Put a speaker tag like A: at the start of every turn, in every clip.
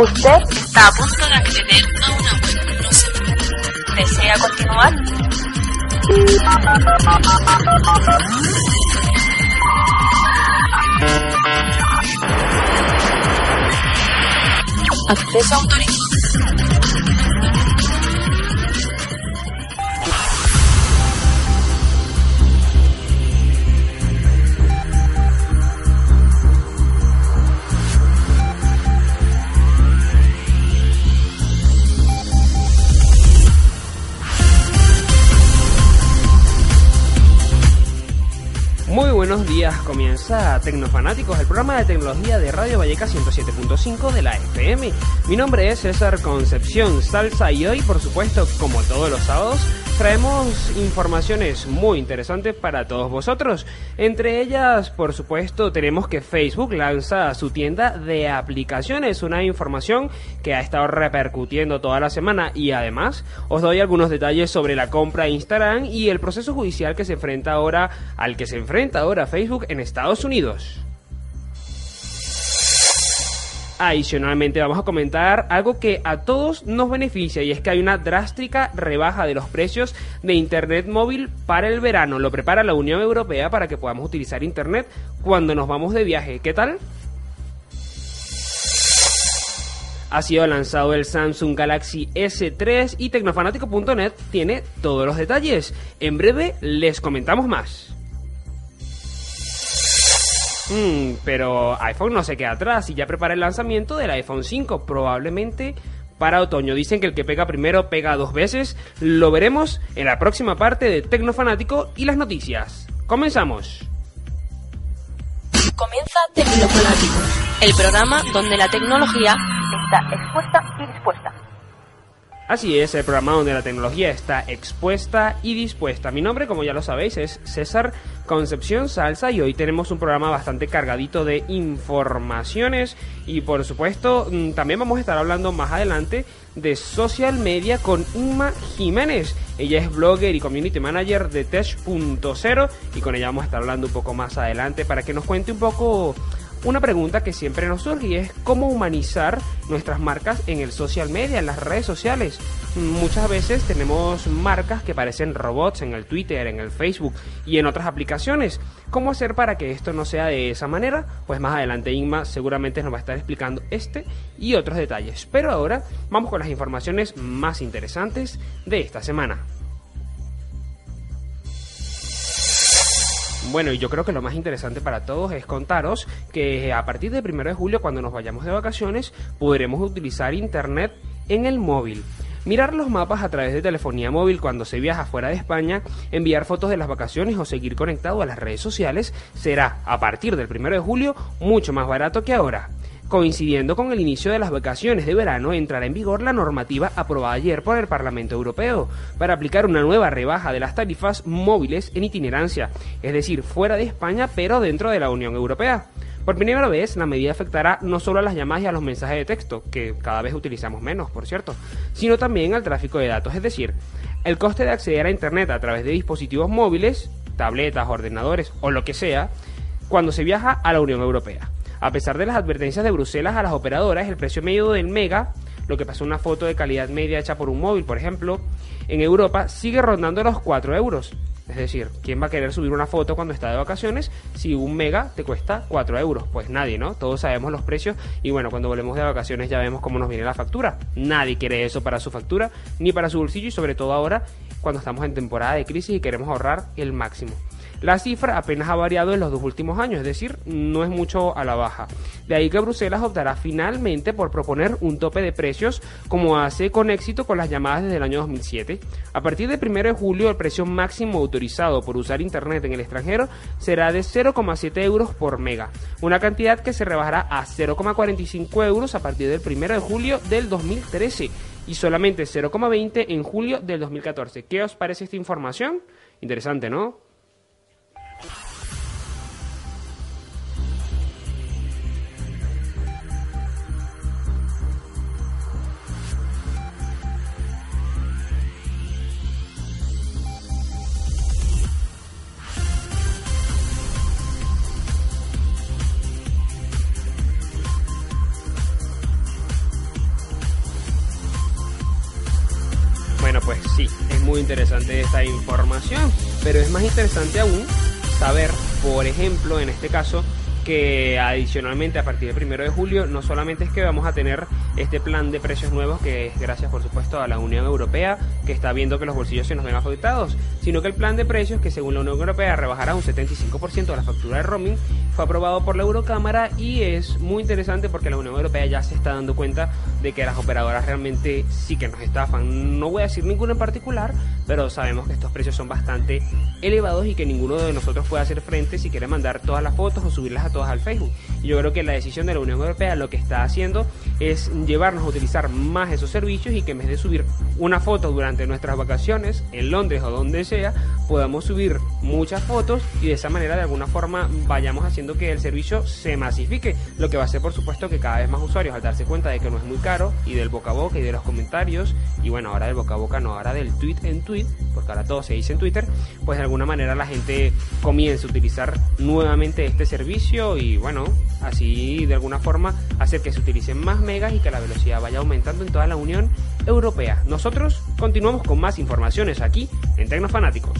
A: Usted está a punto de acceder a una web. No. ¿Desea continuar? Acceso autorizado.
B: Buenos días, comienza Tecnofanáticos, el programa de tecnología de Radio Valleca 107.5 de la FM. Mi nombre es César Concepción Salsa y hoy, por supuesto, como todos los sábados, traemos informaciones muy interesantes para todos vosotros. Entre ellas, por supuesto, tenemos que Facebook lanza su tienda de aplicaciones, una información que ha estado repercutiendo toda la semana y además os doy algunos detalles sobre la compra de Instagram y el proceso judicial que se enfrenta ahora al que se enfrenta ahora Facebook en Estados Unidos. Adicionalmente vamos a comentar algo que a todos nos beneficia y es que hay una drástica rebaja de los precios de Internet móvil para el verano. Lo prepara la Unión Europea para que podamos utilizar Internet cuando nos vamos de viaje. ¿Qué tal? Ha sido lanzado el Samsung Galaxy S3 y Tecnofanático.net tiene todos los detalles. En breve les comentamos más. Mm, pero iPhone no se queda atrás y ya prepara el lanzamiento del iPhone 5, probablemente para otoño. Dicen que el que pega primero pega dos veces. Lo veremos en la próxima parte de Tecnofanático y las noticias. Comenzamos.
A: Comienza Tecnofanáticos, el programa donde la tecnología está expuesta y dispuesta.
B: Así es, el programa donde la tecnología está expuesta y dispuesta. Mi nombre, como ya lo sabéis, es César Concepción Salsa y hoy tenemos un programa bastante cargadito de informaciones y por supuesto mm, también vamos a estar hablando más adelante de social media con Inma Jiménez. Ella es blogger y community manager de Tech.0 y con ella vamos a estar hablando un poco más adelante para que nos cuente un poco una pregunta que siempre nos surge es cómo humanizar nuestras marcas en el social media, en las redes sociales. Muchas veces tenemos marcas que parecen robots en el Twitter, en el Facebook y en otras aplicaciones. ¿Cómo hacer para que esto no sea de esa manera? Pues más adelante Inma seguramente nos va a estar explicando este y otros detalles. Pero ahora vamos con las informaciones más interesantes de esta semana. Bueno, y yo creo que lo más interesante para todos es contaros que a partir del 1 de julio, cuando nos vayamos de vacaciones, podremos utilizar Internet en el móvil. Mirar los mapas a través de telefonía móvil cuando se viaja fuera de España, enviar fotos de las vacaciones o seguir conectado a las redes sociales será, a partir del 1 de julio, mucho más barato que ahora. Coincidiendo con el inicio de las vacaciones de verano, entrará en vigor la normativa aprobada ayer por el Parlamento Europeo para aplicar una nueva rebaja de las tarifas móviles en itinerancia, es decir, fuera de España pero dentro de la Unión Europea. Por primera vez, la medida afectará no solo a las llamadas y a los mensajes de texto, que cada vez utilizamos menos, por cierto, sino también al tráfico de datos, es decir, el coste de acceder a Internet a través de dispositivos móviles, tabletas, ordenadores o lo que sea, cuando se viaja a la Unión Europea. A pesar de las advertencias de Bruselas a las operadoras, el precio medio del mega, lo que pasa una foto de calidad media hecha por un móvil, por ejemplo, en Europa sigue rondando los 4 euros. Es decir, ¿quién va a querer subir una foto cuando está de vacaciones si un mega te cuesta 4 euros? Pues nadie, ¿no? Todos sabemos los precios y bueno, cuando volvemos de vacaciones ya vemos cómo nos viene la factura. Nadie quiere eso para su factura ni para su bolsillo y sobre todo ahora cuando estamos en temporada de crisis y queremos ahorrar el máximo. La cifra apenas ha variado en los dos últimos años, es decir, no es mucho a la baja. De ahí que Bruselas optará finalmente por proponer un tope de precios como hace con éxito con las llamadas desde el año 2007. A partir del 1 de julio el precio máximo autorizado por usar Internet en el extranjero será de 0,7 euros por mega, una cantidad que se rebajará a 0,45 euros a partir del 1 de julio del 2013 y solamente 0,20 en julio del 2014. ¿Qué os parece esta información? Interesante, ¿no? Muy interesante esta información, pero es más interesante aún saber, por ejemplo, en este caso, que adicionalmente a partir del primero de julio no solamente es que vamos a tener este plan de precios nuevos que es gracias por supuesto a la Unión Europea que está viendo que los bolsillos se nos ven afectados, sino que el plan de precios que según la Unión Europea rebajará un 75% de la factura de roaming fue aprobado por la Eurocámara y es muy interesante porque la Unión Europea ya se está dando cuenta de que las operadoras realmente sí que nos estafan. No voy a decir ninguna en particular, pero sabemos que estos precios son bastante elevados y que ninguno de nosotros puede hacer frente si quiere mandar todas las fotos o subirlas a todas al Facebook. Y yo creo que la decisión de la Unión Europea lo que está haciendo es llevarnos a utilizar más esos servicios y que en vez de subir una foto durante nuestras vacaciones en Londres o donde sea, podamos subir muchas fotos y de esa manera de alguna forma vayamos haciendo que el servicio se masifique, lo que va a hacer por supuesto que cada vez más usuarios al darse cuenta de que no es muy caro y del boca a boca y de los comentarios y bueno, ahora del boca a boca no, ahora del tweet en tweet, porque ahora todo se dice en Twitter, pues de alguna manera la gente comienza a utilizar nuevamente este servicio y bueno, así de alguna forma hacer que se utilicen más megas y que la velocidad vaya aumentando en toda la Unión Europea. Nosotros continuamos con más informaciones aquí en Tecnofanáticos.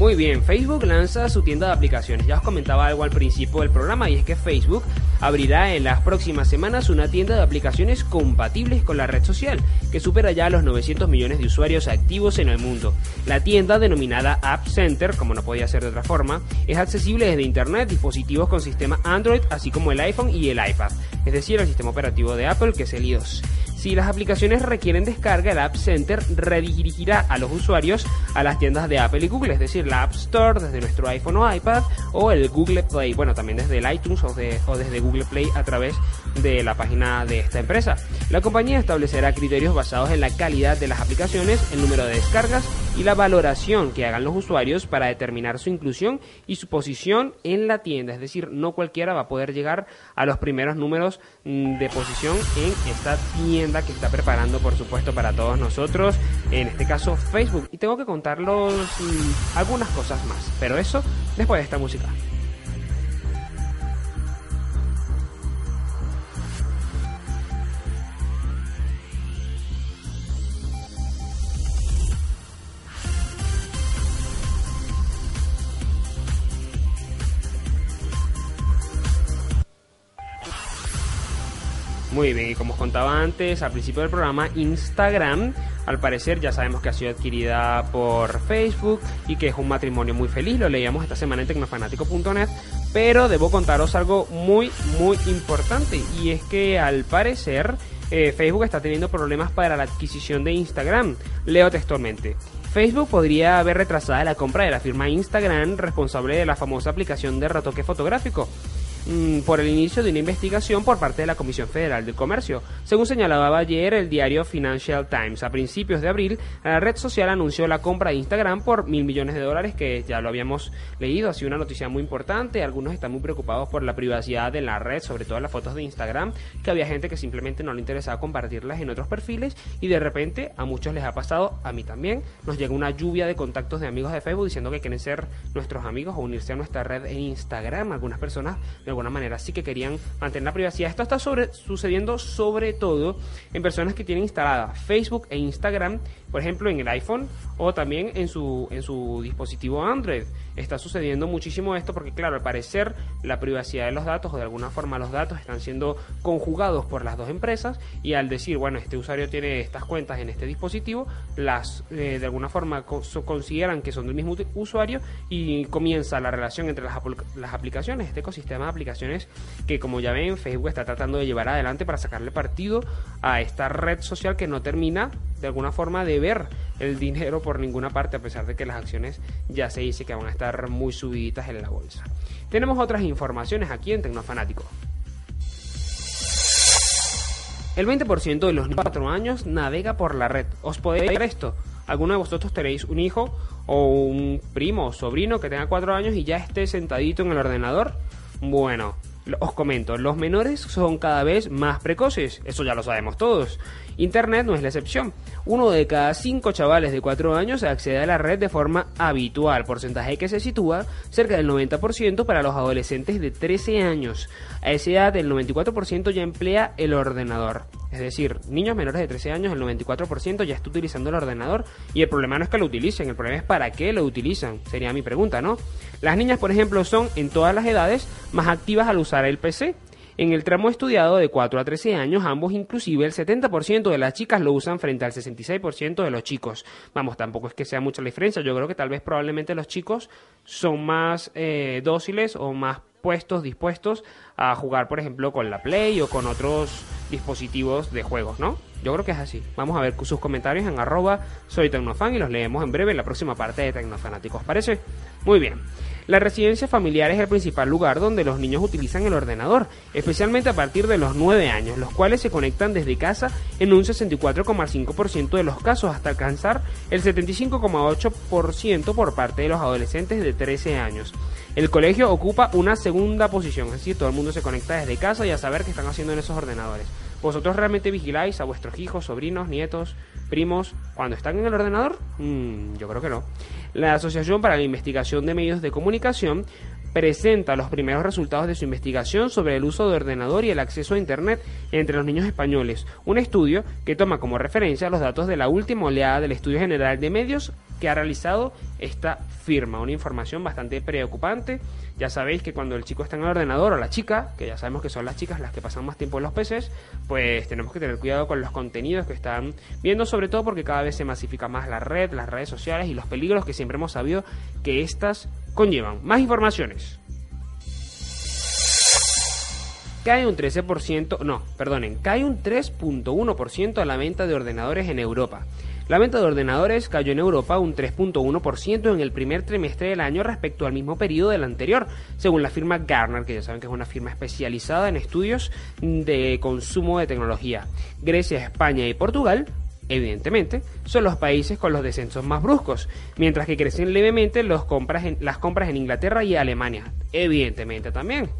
B: Muy bien, Facebook lanza su tienda de aplicaciones. Ya os comentaba algo al principio del programa y es que Facebook abrirá en las próximas semanas una tienda de aplicaciones compatibles con la red social, que supera ya los 900 millones de usuarios activos en el mundo. La tienda, denominada App Center, como no podía ser de otra forma, es accesible desde Internet, dispositivos con sistema Android, así como el iPhone y el iPad, es decir, el sistema operativo de Apple, que es el iOS. Si las aplicaciones requieren descarga, el App Center redirigirá a los usuarios a las tiendas de Apple y Google, es decir, la App Store desde nuestro iPhone o iPad o el Google Play, bueno, también desde el iTunes o, desde Google Play a través de la página de esta empresa. La compañía establecerá criterios basados en la calidad de las aplicaciones, el número de descargas y la valoración que hagan los usuarios para determinar su inclusión y su posición en la tienda. Es decir, no cualquiera va a poder llegar a los primeros números mm, de posición en esta tienda que está preparando, por supuesto, para todos nosotros, en este caso Facebook. Y tengo que contarlos mm, algunas cosas más, pero eso después de esta música. Muy bien, y como os contaba antes, al principio del programa, Instagram, al parecer ya sabemos que ha sido adquirida por Facebook y que es un matrimonio muy feliz, lo leíamos esta semana en tecnofanático.net, pero debo contaros algo muy, muy importante, y es que al parecer eh, Facebook está teniendo problemas para la adquisición de Instagram. Leo textualmente. Facebook podría haber retrasado la compra de la firma Instagram responsable de la famosa aplicación de retoque fotográfico. Mm, por el inicio de una investigación por parte de la Comisión Federal del Comercio. Según señalaba ayer el diario Financial Times, a principios de abril, la red social anunció la compra de Instagram por mil millones de dólares, que ya lo habíamos leído, ha sido una noticia muy importante. Algunos están muy preocupados por la privacidad de la red, sobre todo las fotos de Instagram, que había gente que simplemente no le interesaba compartirlas en otros perfiles y de repente a muchos les ha pasado, a mí también, nos llega una lluvia de contactos de amigos de Facebook diciendo que quieren ser nuestros amigos o unirse a nuestra red en Instagram. Algunas personas de alguna manera sí que querían mantener la privacidad. Esto está sucediendo sobre todo en personas que tienen instalada Facebook e Instagram, por ejemplo, en el iPhone o también en su, en su dispositivo Android. Está sucediendo muchísimo esto porque, claro, al parecer la privacidad de los datos o de alguna forma los datos están siendo conjugados por las dos empresas y al decir, bueno, este usuario tiene estas cuentas en este dispositivo, las eh, de alguna forma consideran que son del mismo usuario y comienza la relación entre las, las aplicaciones, este ecosistema de aplicaciones que, como ya ven, Facebook está tratando de llevar adelante para sacarle partido a esta red social que no termina de alguna forma de ver el dinero por ninguna parte, a pesar de que las acciones ya se dice que van a estar muy subiditas en la bolsa. Tenemos otras informaciones aquí en Tecnofanático. El 20% de los 4 años navega por la red. ¿Os podéis ver esto? ¿Alguno de vosotros tenéis un hijo o un primo o sobrino que tenga 4 años y ya esté sentadito en el ordenador? Bueno, os comento, los menores son cada vez más precoces, eso ya lo sabemos todos. Internet no es la excepción. uno de cada cinco chavales de 4 años accede a la red de forma habitual, porcentaje que se sitúa cerca del 90% para los adolescentes de 13 años. A esa edad el 94% ya emplea el ordenador. Es decir, niños menores de 13 años, el 94% ya está utilizando el ordenador y el problema no es que lo utilicen, el problema es para qué lo utilizan, sería mi pregunta, ¿no? Las niñas, por ejemplo, son en todas las edades más activas al usar el PC. En el tramo estudiado de 4 a 13 años, ambos inclusive el 70% de las chicas lo usan frente al 66% de los chicos. Vamos, tampoco es que sea mucha la diferencia, yo creo que tal vez probablemente los chicos son más eh, dóciles o más puestos, dispuestos a jugar, por ejemplo, con la Play o con otros dispositivos de juegos, ¿no? Yo creo que es así. Vamos a ver sus comentarios en arroba soy Tecnofan y los leemos en breve en la próxima parte de Tecnofanáticos. ¿Parece? Muy bien. La residencia familiar es el principal lugar donde los niños utilizan el ordenador, especialmente a partir de los 9 años, los cuales se conectan desde casa en un 64,5% de los casos hasta alcanzar el 75,8% por parte de los adolescentes de 13 años. El colegio ocupa una segunda posición, es decir, todo el mundo se conecta desde casa y a saber qué están haciendo en esos ordenadores. ¿Vosotros realmente vigiláis a vuestros hijos, sobrinos, nietos, primos cuando están en el ordenador? Mm, yo creo que no. La Asociación para la Investigación de Medios de Comunicación presenta los primeros resultados de su investigación sobre el uso de ordenador y el acceso a Internet entre los niños españoles, un estudio que toma como referencia los datos de la última oleada del Estudio General de Medios que ha realizado esta firma. Una información bastante preocupante. Ya sabéis que cuando el chico está en el ordenador o la chica, que ya sabemos que son las chicas las que pasan más tiempo en los PCs, pues tenemos que tener cuidado con los contenidos que están viendo, sobre todo porque cada vez se masifica más la red, las redes sociales y los peligros que siempre hemos sabido que estas conllevan. Más informaciones. Cae un 13%, no, perdonen, cae un 3.1% a la venta de ordenadores en Europa. La venta de ordenadores cayó en Europa un 3.1% en el primer trimestre del año respecto al mismo periodo del anterior, según la firma Gartner, que ya saben que es una firma especializada en estudios de consumo de tecnología. Grecia, España y Portugal evidentemente, son los países con los descensos más bruscos, mientras que crecen levemente las compras en Inglaterra y Alemania, evidentemente también.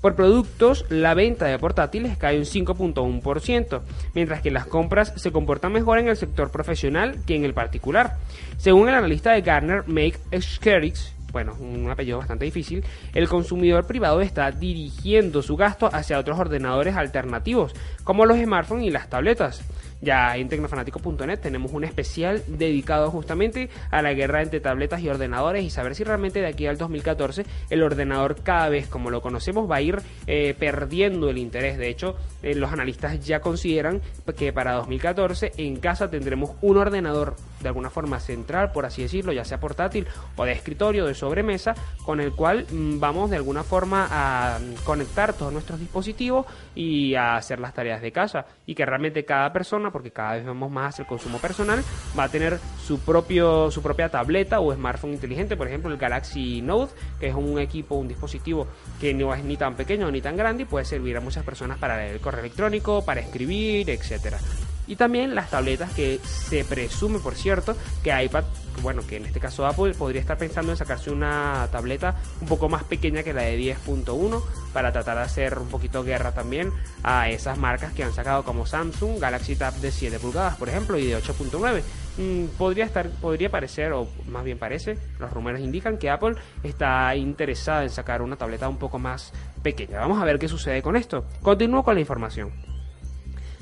B: Por productos, la venta de portátiles cae un 5.1%, mientras que las compras se comportan mejor en el sector profesional que en el particular. Según el analista de Gartner, Make Skerix, bueno, un apellido bastante difícil, el consumidor privado está dirigiendo su gasto hacia otros ordenadores alternativos, como los smartphones y las tabletas. Ya en tecnofanático.net tenemos un especial dedicado justamente a la guerra entre tabletas y ordenadores y saber si realmente de aquí al 2014 el ordenador cada vez como lo conocemos va a ir eh, perdiendo el interés. De hecho, eh, los analistas ya consideran que para 2014 en casa tendremos un ordenador de alguna forma central, por así decirlo, ya sea portátil o de escritorio, de sobremesa, con el cual mm, vamos de alguna forma a conectar todos nuestros dispositivos y a hacer las tareas de casa. Y que realmente cada persona porque cada vez vemos más el consumo personal, va a tener su, propio, su propia tableta o smartphone inteligente, por ejemplo el Galaxy Note, que es un equipo, un dispositivo que no es ni tan pequeño ni tan grande y puede servir a muchas personas para leer el correo electrónico, para escribir, etcétera y también las tabletas que se presume, por cierto, que iPad, bueno, que en este caso Apple podría estar pensando en sacarse una tableta un poco más pequeña que la de 10.1 para tratar de hacer un poquito guerra también a esas marcas que han sacado como Samsung, Galaxy Tab de 7 pulgadas, por ejemplo, y de 8.9. Mm, podría estar, podría parecer, o más bien parece, los rumores indican que Apple está interesada en sacar una tableta un poco más pequeña. Vamos a ver qué sucede con esto. Continúo con la información.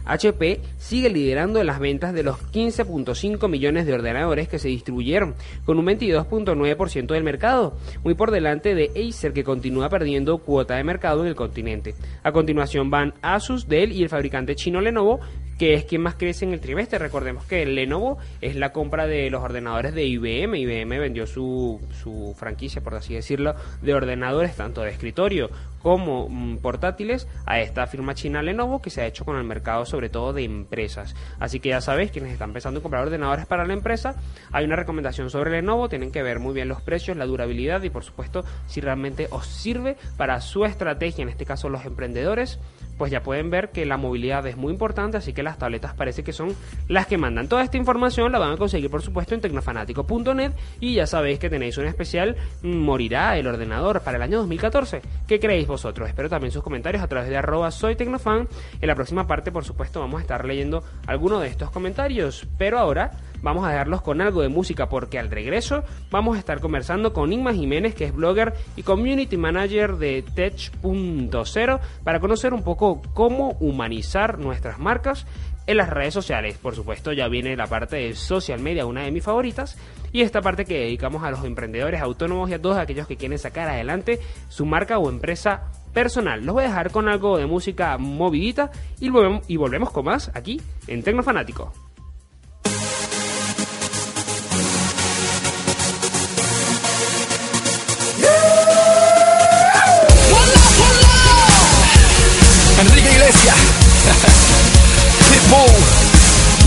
B: HP sigue liderando las ventas de los 15.5 millones de ordenadores que se distribuyeron, con un 22.9% del mercado, muy por delante de Acer que continúa perdiendo cuota de mercado en el continente. A continuación van Asus, Dell y el fabricante chino Lenovo, que es quien más crece en el trimestre. Recordemos que Lenovo es la compra de los ordenadores de IBM. IBM vendió su, su franquicia, por así decirlo, de ordenadores tanto de escritorio como mm, portátiles a esta firma china Lenovo que se ha hecho con el mercado sobre todo de empresas. Así que ya sabéis, quienes están pensando en comprar ordenadores para la empresa, hay una recomendación sobre Lenovo, tienen que ver muy bien los precios, la durabilidad y por supuesto si realmente os sirve para su estrategia, en este caso los emprendedores, pues ya pueden ver que la movilidad es muy importante, así que las tabletas parece que son las que mandan. Toda esta información la van a conseguir, por supuesto, en tecnofanático.net y ya sabéis que tenéis un especial mm, Morirá el ordenador para el año 2014. ¿Qué creéis vosotros? Espero también sus comentarios a través de arroba soy tecnofan. En la próxima parte, por supuesto, vamos a estar leyendo algunos de estos comentarios, pero ahora vamos a dejarlos con algo de música porque al regreso vamos a estar conversando con Inma Jiménez, que es blogger y community manager de Tech.0, para conocer un poco cómo humanizar nuestras marcas en las redes sociales. Por supuesto, ya viene la parte de social media, una de mis favoritas, y esta parte que dedicamos a los emprendedores autónomos y a todos aquellos que quieren sacar adelante su marca o empresa personal. Los voy a dejar con algo de música movidita y volvemos, con más aquí en Tecnofanático.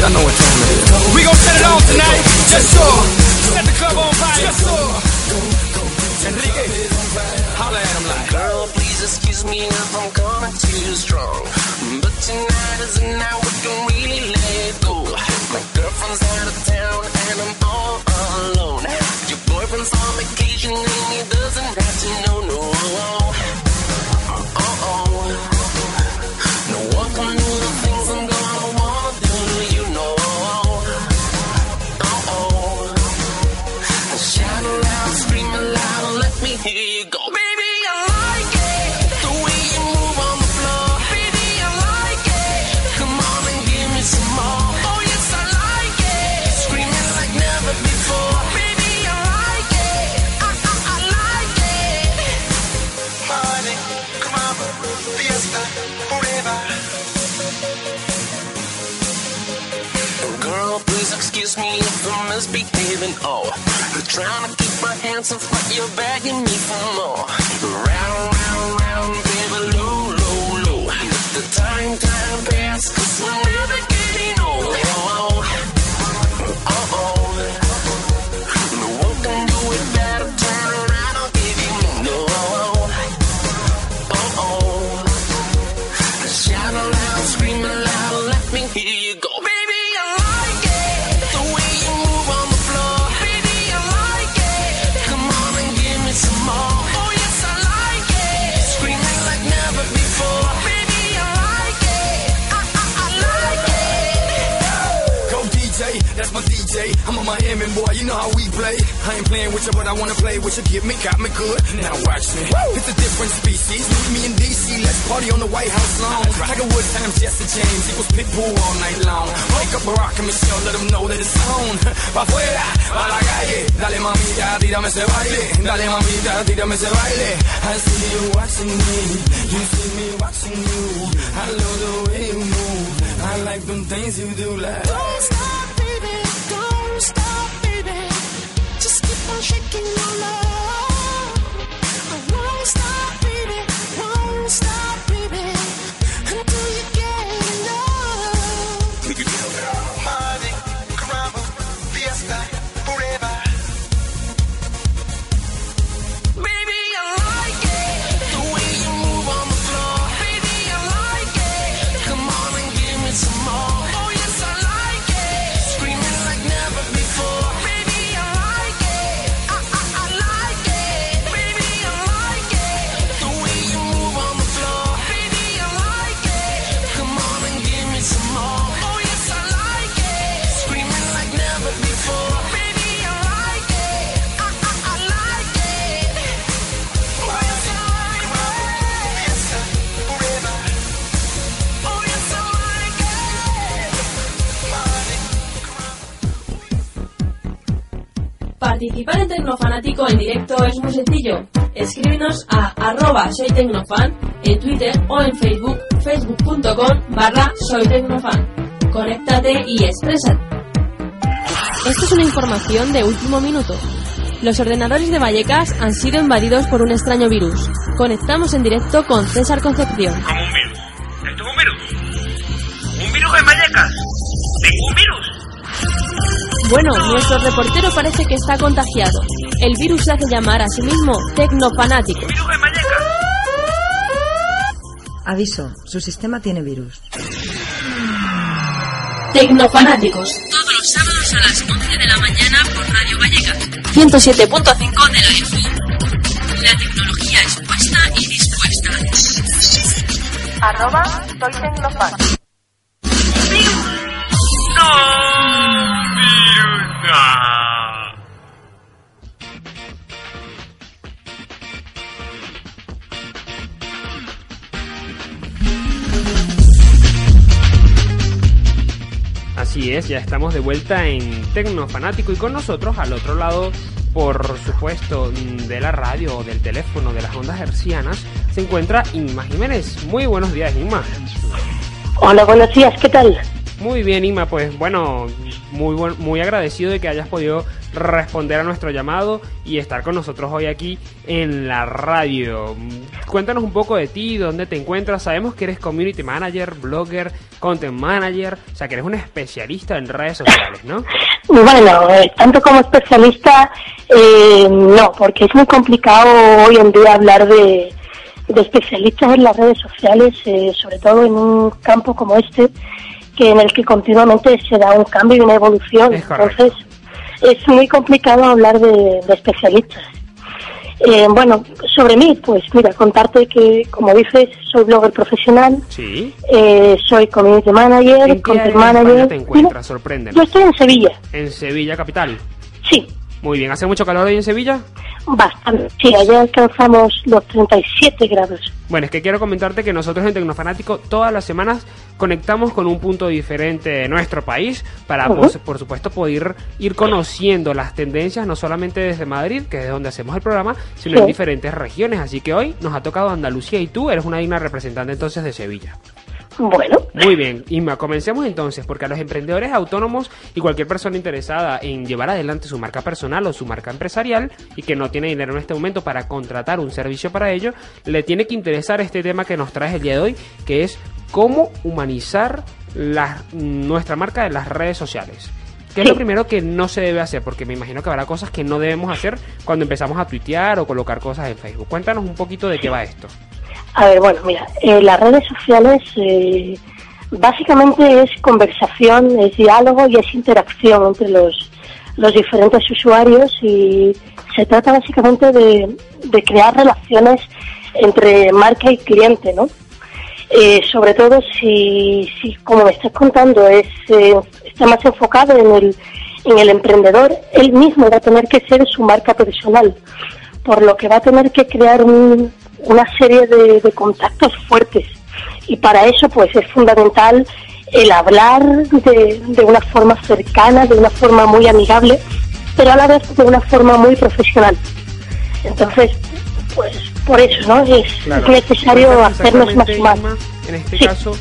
C: Y'all know what time it is. We gon' set it on tonight. Just so. Set the club on fire. Just so. Enrique. Holla at him like.
D: Girl, please excuse me if I'm coming too strong. But tonight is the night we can really let go. My girlfriend's out of town and I'm all alone. Your boyfriend's on vacation and he doesn't misbehaving. Oh, trying to keep my hands off what you're begging me for more.
C: Ain't playing with you, but I wanna play with you. Give me, got me good. Now watch me. It's a different species. Meet me in DC, let's party on the White House lawn. Tiger Woods times Jesse James equals Pitbull all night long. Wake up Barack and Michelle, let them know that it's on. Pa' afuera, pa' la calle. Dale mamita, tírame ese baile. Dale mamita, tírame ese baile. I see you watching me, you see me watching you. I love the way you move. I like them things you do like.
E: Don't stop, shaking your love.
A: En directo es muy sencillo. Escríbenos a arroba soy tecnofan en Twitter o en Facebook, facebook.com barra soy tecnofan. Conéctate y exprésate. Esto es una información de último minuto. Los ordenadores de Vallecas han sido invadidos por un extraño virus. Conectamos en directo con César Concepción.
F: Como un virus. ¿Esto es un virus? ¿Un virus en Vallecas? ¿Tengo un virus?
A: Bueno, nuestro reportero parece que está contagiado. El virus se hace llamar a sí mismo Tecnofanático.
F: ¿Un virus en Vallecas?
G: Aviso, su sistema tiene virus.
A: Tecnofanáticos.
H: Todos los sábados a las 11 de la mañana por Radio Vallecas.
A: 107.5
H: de la FM. La tecnología expuesta y dispuesta.
I: Arroba soy Tecnofan.
B: Así es, ya estamos de vuelta en Tecnofanático y con nosotros al otro lado, por supuesto, mm, de la radio o del teléfono de las ondas hercianas, se encuentra Inma Jiménez. Muy buenos días, Inma.
J: Hola, buenos días, ¿qué tal?
B: Muy bien, Inma, pues bueno, muy, buen- muy agradecido de que hayas podido responder a nuestro llamado y estar con nosotros hoy aquí en la radio. Cuéntanos un poco de ti, dónde te encuentras. Sabemos que eres community manager, blogger, content manager, o sea que eres un especialista en redes sociales, ¿no?
J: Bueno, eh, tanto como especialista, eh, no, porque es muy complicado hoy en día hablar de, de especialistas en las redes sociales, eh, sobre todo en un campo como este, que en el que continuamente se da un cambio y una evolución. Entonces, es muy complicado hablar de, de especialistas. Eh, bueno, sobre mí, pues mira, contarte que, como dices, soy blogger profesional,
B: Sí.
J: eh, soy community manager,
B: ¿En qué
J: content manager.
B: te encuentras?
J: Yo
B: Sorpréndeme.
J: estoy en Sevilla,
B: En Sevilla capital.
J: sí,
B: Muy bien, ¿hace mucho calor hoy en Sevilla?
J: bastante. Sí, allá alcanzamos los 37 grados.
B: Bueno, es que quiero comentarte que nosotros en Tecnofanático todas las semanas conectamos con un punto diferente de nuestro país para, pues, por supuesto, poder ir conociendo las tendencias no solamente desde Madrid, que es donde hacemos el programa, sino
J: Sí.
B: en diferentes regiones. Así que hoy nos ha tocado Andalucía y tú eres una digna representante entonces de Sevilla.
J: Bueno,
B: Muy bien, Inma, comencemos entonces, porque a los emprendedores autónomos y cualquier persona interesada en llevar adelante su marca personal o su marca empresarial y que no tiene dinero en este momento para contratar un servicio para ello, le tiene que interesar este tema que nos traes el día de hoy, que es cómo humanizar la- nuestra marca en las redes sociales. ¿Qué es
J: Sí.
B: lo primero que no se debe hacer? Porque me imagino que habrá cosas que no debemos hacer cuando empezamos a tuitear o colocar cosas en Facebook. Cuéntanos un poquito de qué va esto.
J: A ver, bueno, mira, eh, las redes sociales eh, básicamente es conversación, es diálogo y es interacción entre los, los diferentes usuarios y se trata básicamente de, de crear relaciones entre marca y cliente, ¿no? Eh, sobre todo si, si, como me estás contando, es, eh, está más enfocado en el, en el emprendedor, él mismo va a tener que ser su marca personal, por lo que va a tener que crear un- una serie de, de contactos fuertes. Y para eso, pues es fundamental el hablar de, de una forma cercana, de una forma muy amigable, pero a la vez de una forma muy profesional. Entonces, pues por eso, ¿no? Es,
B: Claro.
J: es necesario hacernos más humanos.
B: En este
J: Sí.
B: caso,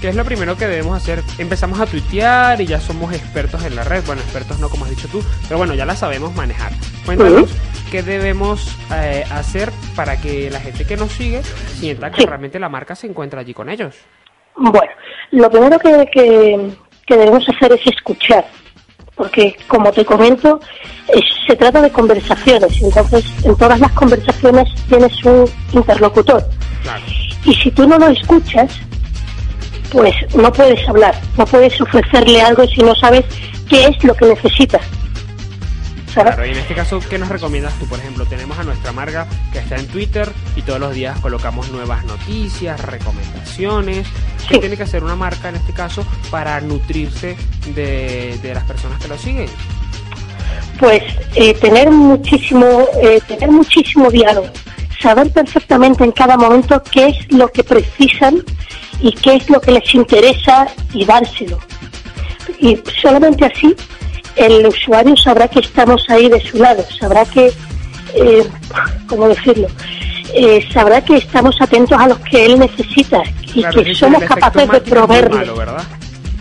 B: ¿qué es lo primero que debemos hacer? Empezamos a tuitear y ya somos expertos en la red. Bueno, expertos no como has dicho tú, pero bueno, ya la sabemos manejar. Cuéntanos qué debemos eh, hacer para que la gente que nos sigue sienta que
J: Sí.
B: realmente la marca se encuentra allí con ellos.
J: Bueno, lo primero que, que- que debemos hacer es escuchar, porque como te comento, es- se trata de conversaciones, entonces en todas las conversaciones tienes un interlocutor.
B: Claro.
J: Y si tú no lo escuchas, pues no puedes hablar, no puedes ofrecerle algo si no sabes qué es lo que necesita. ¿Sabes?
B: Claro, y en este caso, ¿qué nos recomiendas tú? Por ejemplo, tenemos a nuestra marca que está en Twitter y todos los días colocamos nuevas noticias, recomendaciones. ¿Qué
J: Sí.
B: tiene que hacer una marca en este caso para nutrirse de, de las personas que lo siguen?
J: pues eh, tener muchísimo eh, tener muchísimo diálogo saber perfectamente en cada momento qué es lo que precisan y qué es lo que les interesa y dárselo. Y solamente así el usuario sabrá que estamos ahí de su lado sabrá que eh, cómo decirlo Eh, sabrá que estamos atentos a los que él necesita y
B: Claro,
J: que somos capaces de proveerle.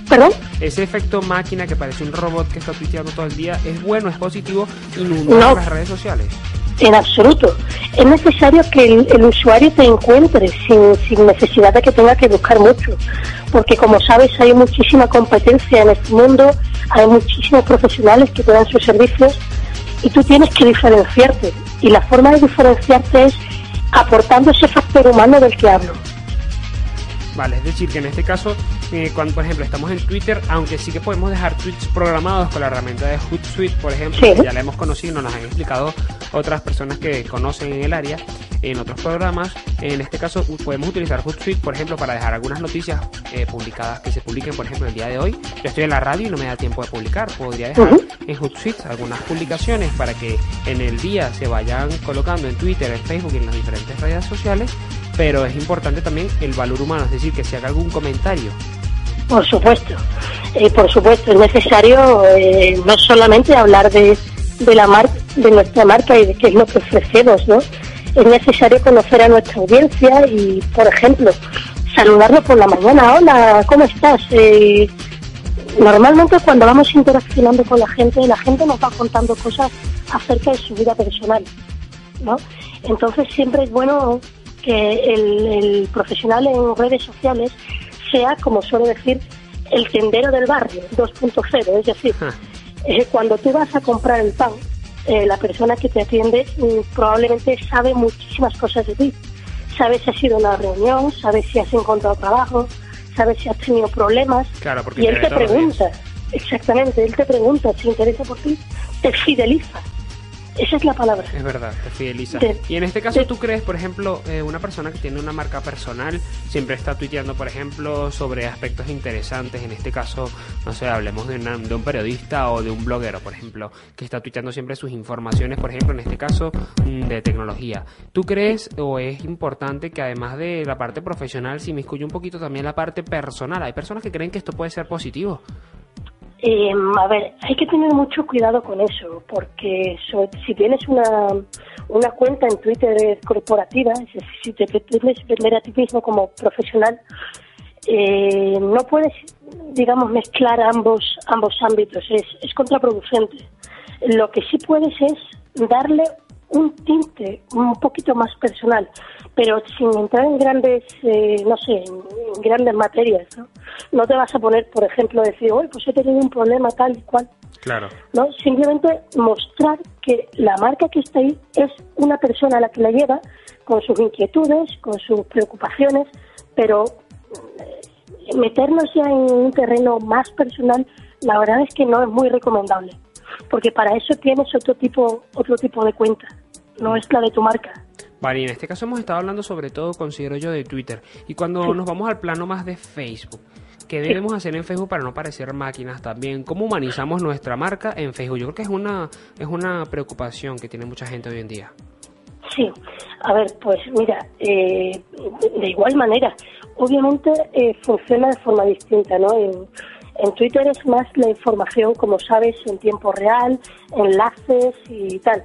J: perdón
B: Ese efecto máquina que parece un robot que está tuiteando todo el día es bueno, es positivo inundar
J: No.
B: las redes sociales.
J: En absoluto. Es necesario que el, usuario te encuentre sin, sin necesidad de que tenga que buscar mucho. Porque como sabes hay muchísima competencia en este mundo, hay muchísimos profesionales que te dan sus servicios y tú tienes que diferenciarte. Y la forma de diferenciarte es aportando ese factor humano del que hablo.
B: Vale, es decir, que en este caso, eh, cuando por ejemplo estamos en Twitter, aunque sí que podemos dejar tweets programados con la herramienta de Hootsuite, por ejemplo,
J: Sí.
B: que ya la hemos conocido, nos las han explicado otras personas que conocen en el área, en otros programas. En este caso, podemos utilizar Hootsuite, por ejemplo, para dejar algunas noticias eh, publicadas que se publiquen, por ejemplo, el día de hoy. Yo estoy en la radio y no me da tiempo de publicar. Podría dejar en Hootsuite algunas publicaciones para que en el día se vayan colocando en Twitter, en Facebook y en las diferentes redes sociales. Pero es importante también el valor humano, es decir, que se haga algún comentario.
J: Por supuesto, Eh, por supuesto, es necesario eh, no solamente hablar de, de la mar de nuestra marca y de qué es lo que ofrecemos, ¿no? Es necesario conocer a nuestra audiencia y, por ejemplo, saludarlo por la mañana. Hola, ¿cómo estás? Eh, normalmente cuando vamos interaccionando con la gente, la gente nos va contando cosas acerca de su vida personal, ¿no? Entonces siempre es bueno que el, el profesional en redes sociales sea, como suelo decir, el tendero del barrio 2.0, es decir, eh, cuando tú vas a comprar el pan, eh, la persona que te atiende mm, probablemente sabe muchísimas cosas de ti. Sabe si has ido a una reunión, sabe si has encontrado trabajo, sabe si has tenido problemas.
B: Claro, porque
J: y él te pregunta, exactamente, él te pregunta, se interesa por ti, te fideliza. Esa es la palabra.
B: Es verdad, te fideliza.
J: De-
B: y en este caso,
J: de-
B: ¿tú crees, por ejemplo, eh, una persona que tiene una marca personal siempre está tuiteando, por ejemplo, sobre aspectos interesantes? En este caso, no sé, hablemos de, una- de un periodista o de un bloguero, por ejemplo, que está tuiteando siempre sus informaciones, por ejemplo, en este caso, mm, de tecnología. ¿Tú crees o es importante que además de la parte profesional se inmiscuye un poquito también la parte personal? Hay personas que creen que esto puede ser positivo.
J: Eh, a ver, hay que tener mucho cuidado con eso, porque so- si tienes una, una cuenta en Twitter corporativa, si te pretendes vender a ti mismo como profesional, eh, no puedes, digamos, mezclar ambos, ambos ámbitos, es, es contraproducente. Lo que sí puedes es darle un tinte un poquito más personal, pero sin entrar en grandes, eh, no sé, en, en grandes materias. ¿no? no te vas a poner, por ejemplo, decir, oye, pues he tenido un problema tal y cual.
B: Claro.
J: ¿no? Simplemente mostrar que la marca que está ahí es una persona a la que la lleva, con sus inquietudes, con sus preocupaciones, pero eh, meternos ya en un terreno más personal, la verdad es que no es muy recomendable, porque para eso tienes otro tipo, otro tipo de cuenta, no es la de tu marca.
B: Vale, y en este caso hemos estado hablando sobre todo, considero yo, de Twitter. Y cuando nos vamos al plano más de Facebook, ¿qué debemos hacer en Facebook para no parecer máquinas también? ¿Cómo humanizamos nuestra marca en Facebook? Yo creo que es una, es una preocupación que tiene mucha gente hoy en día.
J: Sí, a ver, pues mira, eh, de, de igual manera, obviamente eh, funciona de forma distinta, ¿no? En, en Twitter es más la información, como sabes, en tiempo real, enlaces y tal.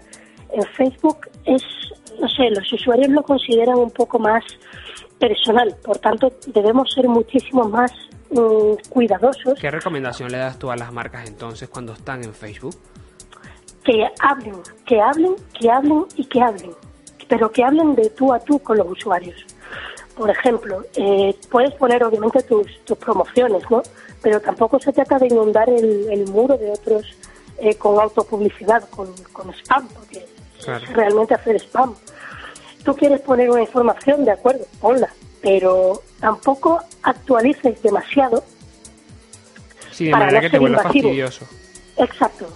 J: En Facebook es, no sé, los usuarios lo consideran un poco más personal, por tanto debemos ser muchísimo más mm, cuidadosos
B: ¿Qué recomendación le das tú a las marcas entonces cuando están en Facebook?
J: que hablen, que hablen, que hablen y que hablen, pero que hablen de tú a tú con los usuarios. Por ejemplo, eh, puedes poner obviamente tus, tus promociones, ¿no? Pero tampoco se trata de inundar el, el muro de otros eh, con autopublicidad, con, con spam, porque
B: Claro.
J: realmente hacer spam. Tú quieres poner una información, de acuerdo, ponla, pero tampoco actualices demasiado
B: Sí, de
J: Para
B: manera
J: no
B: que te vuelva fastidioso.
J: Exacto.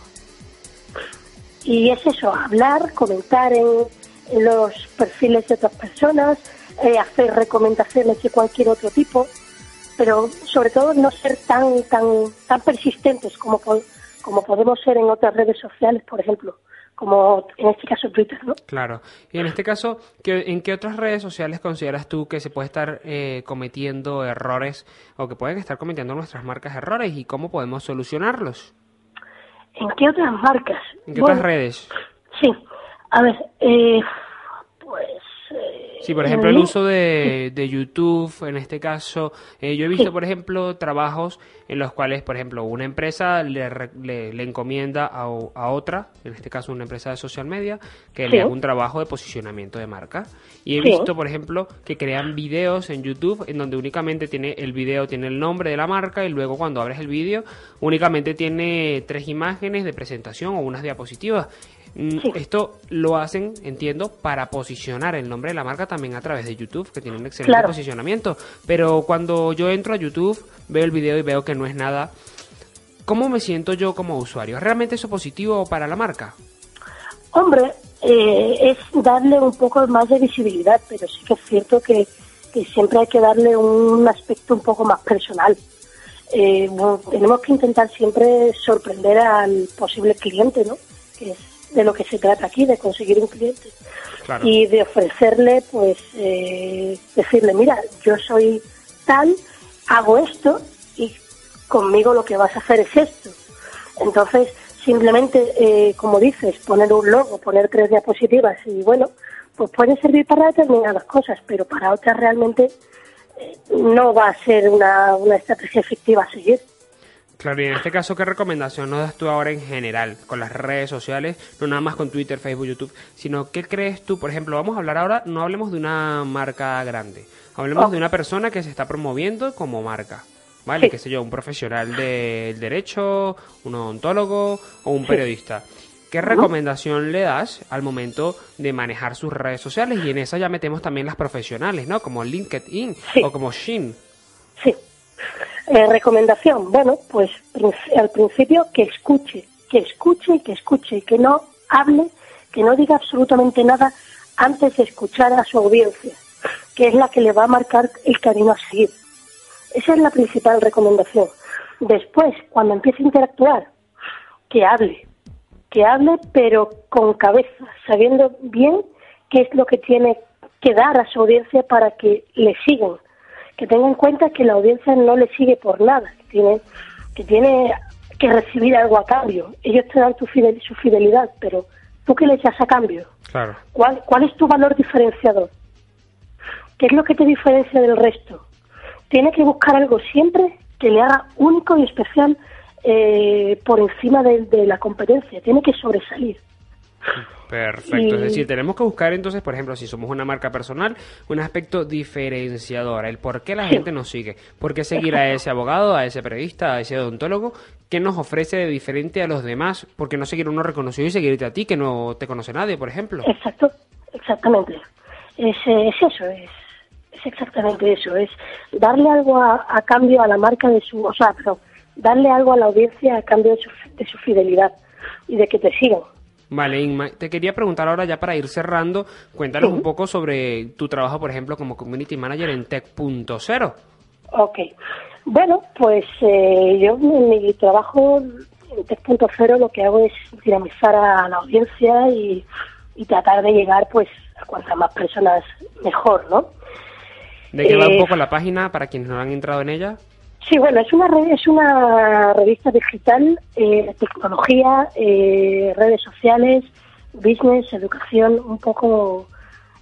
J: Y es eso, hablar, comentar en, en los perfiles de otras personas, eh, hacer recomendaciones de cualquier otro tipo, pero sobre todo no ser tan tan tan persistentes como como podemos ser en otras redes sociales, por ejemplo, como en este caso Twitter, ¿no?
B: Claro. Y en este caso, ¿qué- ¿en qué otras redes sociales consideras tú que se puede estar eh, cometiendo errores o que pueden estar cometiendo nuestras marcas errores y cómo podemos solucionarlos?
J: ¿En qué otras marcas?
B: ¿En qué
J: Bueno,
B: otras redes?
J: Sí, a ver, eh, pues... eh,
B: Sí, por ejemplo, el uso de, de YouTube, en este caso, eh, yo he visto,
J: Sí.
B: por ejemplo, trabajos en los cuales, por ejemplo, una empresa le, le, le encomienda a, a otra, en este caso una empresa de social media, que
J: Sí.
B: le haga un trabajo de posicionamiento de marca. Y he
J: Sí.
B: visto, por ejemplo, que crean videos en YouTube en donde únicamente tiene el video, tiene el nombre de la marca y luego cuando abres el vídeo únicamente tiene tres imágenes de presentación o unas diapositivas. Mm,
J: Sí.
B: Esto lo hacen, entiendo, para posicionar el nombre de la marca también a través de YouTube, que tiene un excelente
J: Claro.
B: posicionamiento. Pero cuando yo entro a YouTube, veo el video y veo que no es nada. ¿Cómo me siento yo como usuario? ¿Es realmente eso positivo para la marca?
J: Hombre, eh, es darle un poco más de visibilidad, pero sí que es cierto que, que siempre hay que darle un aspecto un poco más personal. Eh, bueno, tenemos que intentar siempre sorprender al posible cliente, ¿no? Que es de lo que se trata aquí, de conseguir un cliente.
B: Claro.
J: Y de ofrecerle, pues, eh, decirle, mira, yo soy tal, hago esto y conmigo lo que vas a hacer es esto. Entonces, simplemente, eh, como dices, poner un logo, poner tres diapositivas y bueno, pues puede servir para determinadas cosas, pero para otras realmente eh, no va a ser una, una estrategia efectiva a seguir.
B: Claro, y en este caso, ¿qué recomendación nos das tú ahora en general con las redes sociales? No nada más con Twitter, Facebook, YouTube, sino ¿qué crees tú? Por ejemplo, vamos a hablar ahora, no hablemos de una marca grande, hablemos
J: Oh.
B: de una persona que se está promoviendo como marca, ¿vale?
J: Sí.
B: Qué sé yo, un profesional del derecho, un odontólogo o un
J: Sí.
B: periodista. ¿Qué recomendación le das al momento de manejar sus redes sociales? Y en esa ya metemos también las profesionales, ¿no? Como LinkedIn
J: Sí.
B: o como Shin.
J: Sí. Eh, recomendación, bueno, pues al principio que escuche, que escuche y que escuche, que no hable, que no diga absolutamente nada antes de escuchar a su audiencia, que es la que le va a marcar el camino a seguir. Esa es la principal recomendación. Después, cuando empiece a interactuar, que hable, que hable pero con cabeza, sabiendo bien qué es lo que tiene que dar a su audiencia para que le sigan. Que tenga en cuenta que la audiencia no le sigue por nada, que tiene que, tiene que recibir algo a cambio. Ellos te dan tu fidel- su fidelidad, pero ¿tú qué le echas a cambio?
B: Claro.
J: ¿Cuál, ¿Cuál es tu valor diferenciador? ¿Qué es lo que te diferencia del resto? Tiene que buscar algo siempre que le haga único y especial eh, por encima de, de la competencia. Tiene que sobresalir.
B: Perfecto, es decir, tenemos que buscar entonces, por ejemplo, si somos una marca personal, un aspecto diferenciador, el por qué la gente nos sigue, por qué seguir a ese abogado, a ese periodista, a ese odontólogo, qué nos ofrece de diferente a los demás, por qué no seguir uno reconocido y seguirte a ti que no te conoce nadie, por ejemplo.
J: Exacto, exactamente. Es, es eso, es, es exactamente eso. Es darle algo a, a cambio a la marca de su, o sea, perdón, darle algo a la audiencia a cambio de su, de su fidelidad y de que te sigan.
B: Vale, Inma, te quería preguntar ahora ya para ir cerrando, cuéntanos un poco sobre tu trabajo, por ejemplo, como Community Manager en Tech.0.
J: Ok. Bueno, pues eh, yo en mi trabajo en Tech.0 lo que hago es dinamizar a la audiencia y, y tratar de llegar pues a cuantas más personas mejor, ¿no?
B: ¿De qué va un
J: Eh,
B: poco la página para quienes no han entrado en ella?
J: Sí, bueno, es una es una revista digital, eh, tecnología, eh, redes sociales, business, educación, un poco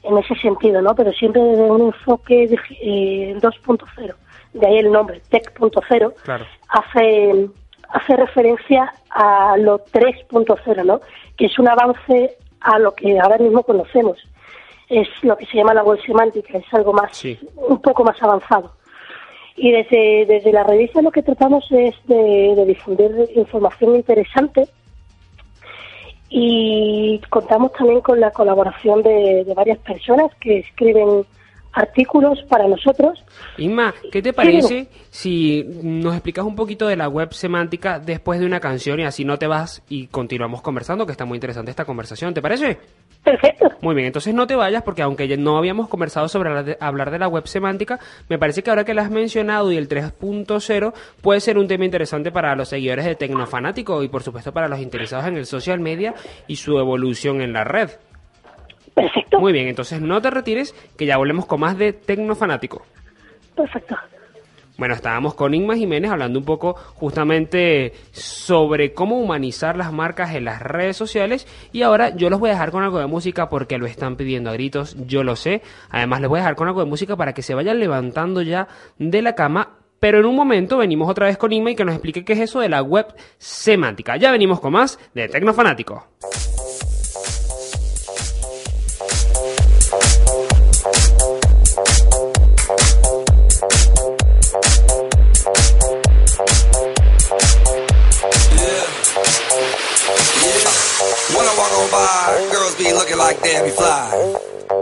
J: en ese sentido, ¿no? Pero siempre desde un enfoque digi- eh, 2.0, de ahí el nombre, Tech.0,
B: Claro.
J: hace, hace referencia a lo 3.0, ¿no? Que es un avance a lo que ahora mismo conocemos. Es lo que se llama la web semántica, es algo más,
B: Sí.
J: un poco más avanzado. Y desde, desde la revista lo que tratamos es de, de difundir información interesante y contamos también con la colaboración de, de varias personas que escriben artículos para nosotros.
B: Inma, ¿qué te parece si nos explicas un poquito de la web semántica después de una canción y así no te vas y continuamos conversando, que está muy interesante esta conversación, ¿te parece?
J: Perfecto.
B: Muy bien, entonces no te vayas porque aunque ya no habíamos conversado sobre hablar de, hablar de la web semántica, me parece que ahora que la has mencionado y el 3.0 puede ser un tema interesante para los seguidores de Tecnofanático y por supuesto para los interesados en el social media y su evolución en la red.
J: Perfecto.
B: Muy bien, entonces no te retires que ya volvemos con más de Tecnofanático.
J: Perfecto.
B: Bueno, estábamos con Inma Jiménez hablando un poco justamente sobre cómo humanizar las marcas en las redes sociales y ahora yo los voy a dejar con algo de música porque lo están pidiendo a gritos, yo lo sé. Además les voy a dejar con algo de música para que se vayan levantando ya de la cama. Pero en un momento venimos otra vez con Inma y que nos explique qué es eso de la web semántica. Ya venimos con más de Tecnofanático.
C: When I walk on by, girls be looking like damn, you fly.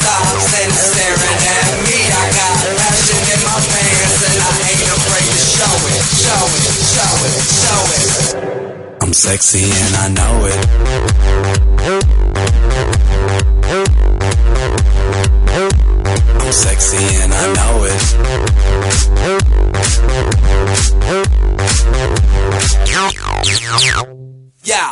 C: stops and staring at me. I got passion in my pants and I ain't afraid to show it, show it, show it, show it. I'm sexy and I know it. I'm sexy and I know it. Yeah,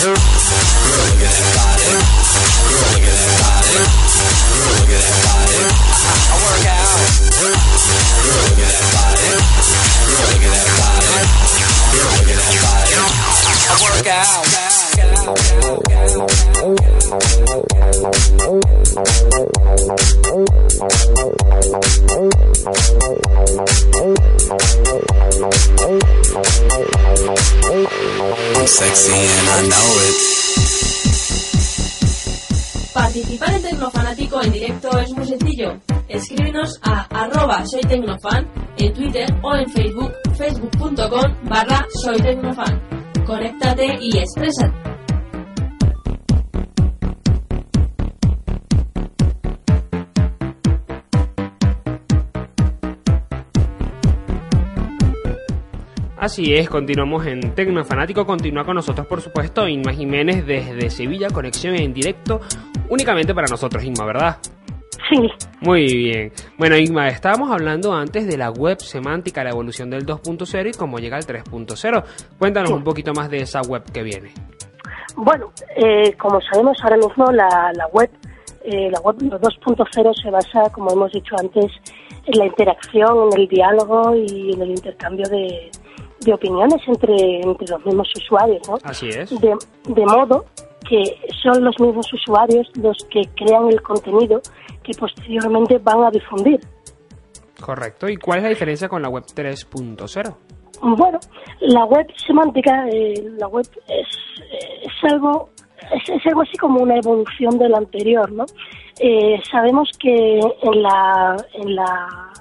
C: Girl, look at that body. Girl, look at that body. Girl, look at that
A: tecnofan en Twitter o en Facebook, facebook.com barra soy tecnofan. Conéctate y exprésate.
B: Así es, continuamos en Tecnofanático. Continúa con nosotros, por supuesto, Inma Jiménez desde Sevilla, conexión en directo únicamente para nosotros, Inma, ¿verdad?
J: Sí,
B: Muy bien. Bueno, Inma, estábamos hablando antes de la web semántica, la evolución del 2.0 y cómo llega al 3.0. Cuéntanos un poquito más de esa web que viene.
J: Bueno, eh, como sabemos ahora mismo la, la web, eh, la web 2.0 se basa, como hemos dicho antes, en la interacción, en el diálogo y en el intercambio de, de opiniones entre, entre los mismos usuarios, ¿no?
B: Así es.
J: De, de modo que son los mismos usuarios los que crean el contenido que posteriormente van a difundir.
B: Correcto. ¿Y cuál es la diferencia con la web 3.0?
J: Bueno, la web semántica, eh, la web es, es algo es, es algo así como una evolución de la anterior, ¿no? Eh, sabemos que en la en la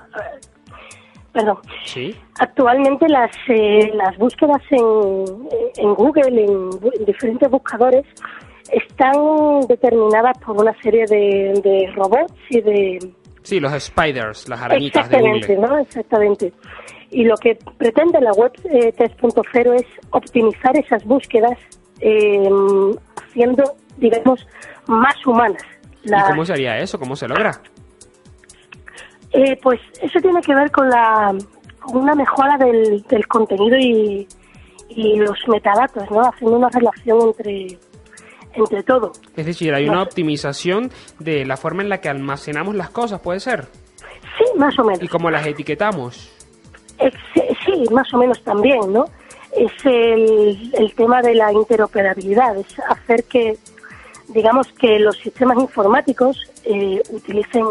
J: perdón,
B: Sí.
J: actualmente las eh, las búsquedas en, en Google, en, diferentes buscadores, están determinadas por una serie de, de robots y de
B: Sí, los spiders, las arañitas de
J: Exactamente,
B: Google.
J: ¿no? Exactamente. Y lo que pretende la web eh, 3.0 es optimizar esas búsquedas eh, haciendo, digamos, más humanas.
B: ¿Y cómo se haría eso? ¿Cómo se logra?
J: Eh, pues eso tiene que ver con la con una mejora del, del contenido y, y los metadatos, ¿no? Haciendo una relación entre entre todo.
B: Es decir, hay una optimización de la forma en la que almacenamos las cosas, puede ser.
J: Sí, más o menos.
B: Y cómo las etiquetamos.
J: Sí, más o menos también, ¿no? Es el, el tema de la interoperabilidad, es hacer que, digamos, que los sistemas informáticos eh, utilicen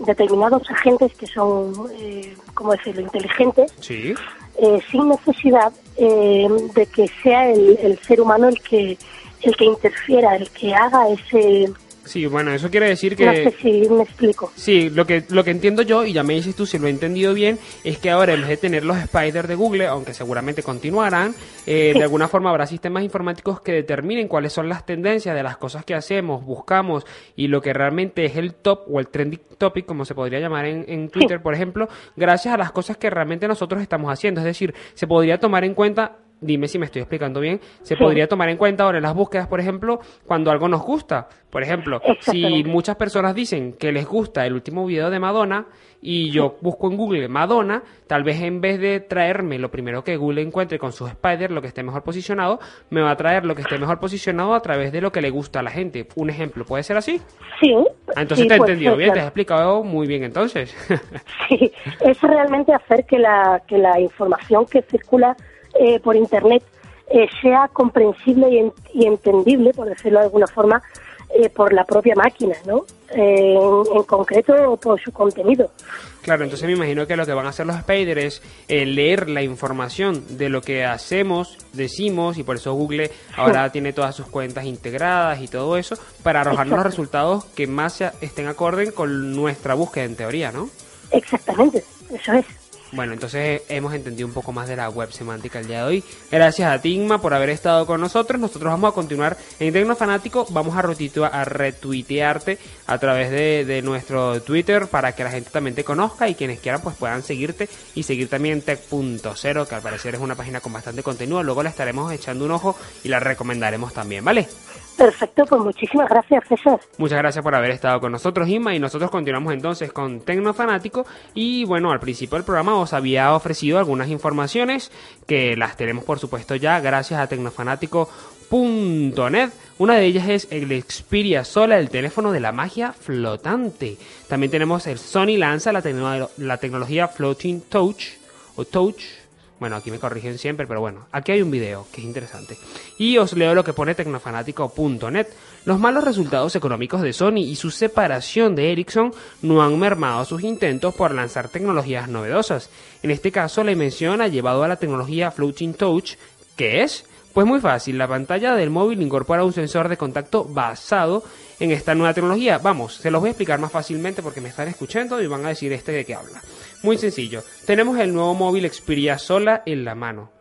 J: determinados agentes que son, eh, ¿cómo decirlo?, inteligentes,
B: Sí.
J: eh, sin necesidad eh, de que sea el, el ser humano el que el que interfiera, el que haga ese...
B: Sí, bueno, eso quiere decir que...
J: No sé si me explico.
B: Sí, lo que, lo que entiendo yo, y ya me dices tú si lo he entendido bien, es que ahora en vez de tener los spiders de Google, aunque seguramente continuarán, eh,
J: Sí.
B: de alguna forma habrá sistemas informáticos que determinen cuáles son las tendencias de las cosas que hacemos, buscamos, y lo que realmente es el top o el trending topic, como se podría llamar en, en Twitter, por ejemplo, gracias a las cosas que realmente nosotros estamos haciendo. Es decir, se podría tomar en cuenta Dime si me estoy explicando bien. Se
J: Sí.
B: podría tomar en cuenta ahora en las búsquedas, por ejemplo, cuando algo nos gusta. Por ejemplo, si muchas personas dicen que les gusta el último video de Madonna y yo busco en Google Madonna, tal vez en vez de traerme lo primero que Google encuentre con sus spiders, lo que esté mejor posicionado, me va a traer lo que esté mejor posicionado a través de lo que le gusta a la gente. Un ejemplo, ¿puede ser así?
J: Sí.
B: Ah, entonces
J: sí,
B: te he
J: pues,
B: entendido bien, te has explicado muy bien entonces.
J: Sí, es realmente hacer que la, que la información que circula eh, por Internet eh, sea comprensible y, en- y entendible, por decirlo de alguna forma, eh, por la propia máquina, ¿no? Eh, en, en concreto, por su contenido.
B: Claro, entonces me imagino que lo que van a hacer los spiders es eh, leer la información de lo que hacemos, decimos, y por eso Google ahora tiene todas sus cuentas integradas y todo eso, para arrojarnos los resultados que más estén acorde con nuestra búsqueda en teoría, ¿no?
J: Exactamente, eso es.
B: Bueno, entonces hemos entendido un poco más de la web semántica el día de hoy. Gracias a Tigma por haber estado con nosotros. Nosotros vamos a continuar en Tecnofanático. Vamos a, retitua- a retuitearte a través de, nuestro Twitter para que la gente también te conozca y quienes quieran pues puedan seguirte y seguir también Tech.0 que al parecer es una página con bastante contenido. Luego le estaremos echando un ojo y la recomendaremos también, ¿vale?
J: Perfecto, pues muchísimas gracias, César.
B: Muchas gracias por haber estado con nosotros, Inma, y nosotros continuamos entonces con Tecnofanático. Y bueno, al principio del programa os había ofrecido algunas informaciones que las tenemos, por supuesto, ya gracias a Tecnofanático.net. Una de ellas es el Xperia Sola, el teléfono de la magia flotante. También tenemos el Sony lanza la, la tecnología Floating Touch o Touch. Bueno, aquí me corrigen siempre, pero bueno, aquí hay un video que es interesante. Y os leo lo que pone tecnofanático.net. Los malos resultados económicos de Sony y su separación de Ericsson no han mermado sus intentos por lanzar tecnologías novedosas. En este caso, la invención ha llevado a la tecnología Floating Touch, que es pues muy fácil, la pantalla del móvil incorpora un sensor de contacto basado en esta nueva tecnología. Vamos, se los voy a explicar más fácilmente porque me están escuchando y van a decir este de qué habla. Muy sencillo, tenemos el nuevo móvil Xperia Sola en la mano.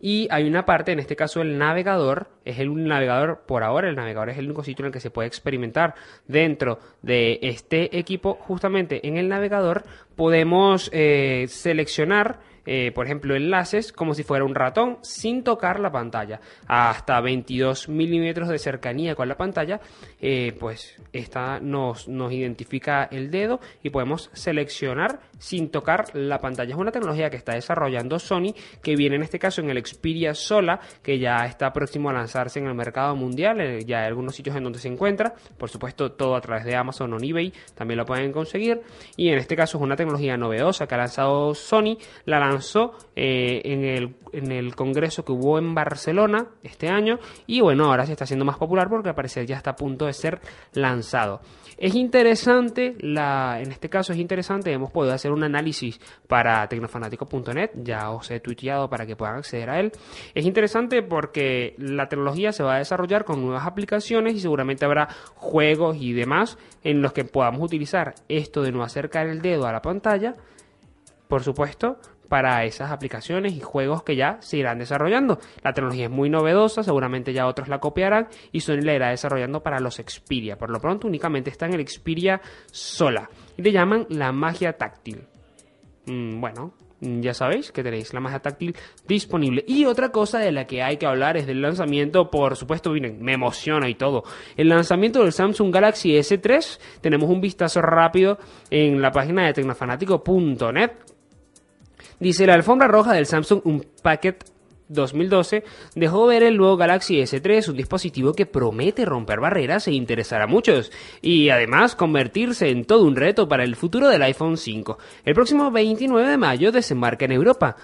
B: Y hay una parte, en este caso el navegador, es el navegador por ahora, el navegador es el único sitio en el que se puede experimentar dentro de este equipo. Justamente en el navegador podemos eh, seleccionar, eh, por ejemplo, enlaces como si fuera un ratón sin tocar la pantalla. Hasta 22 milímetros de cercanía con la pantalla, eh, pues esta nos, nos identifica el dedo y podemos seleccionar sin tocar la pantalla. Es una tecnología que está desarrollando Sony, que viene en este caso en el Xperia Sola, que ya está próximo a lanzarse en el mercado mundial. eh, Ya hay algunos sitios en donde se encuentra. Por supuesto, todo a través de Amazon o eBay también lo pueden conseguir. Y en este caso es una tecnología novedosa que ha lanzado Sony. La lanzó eh, en, el, en el congreso que hubo en Barcelona este año. Y bueno, ahora se está haciendo más popular porque al parecer ya está a punto de ser lanzado. Es interesante, la, en este caso es interesante, hemos podido un análisis para tecnofanático.net, ya os he tuiteado para que puedan acceder a él. Es interesante porque la tecnología se va a desarrollar con nuevas aplicaciones y seguramente habrá juegos y demás en los que podamos utilizar esto de no acercar el dedo a la pantalla, por supuesto, para esas aplicaciones y juegos que ya se irán desarrollando. La tecnología es muy novedosa, seguramente ya otros la copiarán y Sony la irá desarrollando para los Xperia. Por lo pronto únicamente está en el Xperia sola y le llaman la magia táctil. Mm, bueno, mm, ya sabéis que tenéis la magia táctil disponible. Y otra cosa de la que hay que hablar es del lanzamiento, por supuesto, miren, me emociona y todo. El lanzamiento del Samsung Galaxy S3, tenemos un vistazo rápido en la página de tecnofanático.net. Dice la alfombra roja del Samsung Unpacked 2012, dejó ver el nuevo Galaxy S3, un dispositivo que promete romper barreras e interesar a muchos, y además convertirse en todo un reto para el futuro del iPhone 5. El próximo 29 de mayo desembarca en Europa.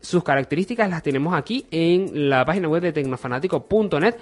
B: Sus características las tenemos aquí en la página web de tecnofanático.net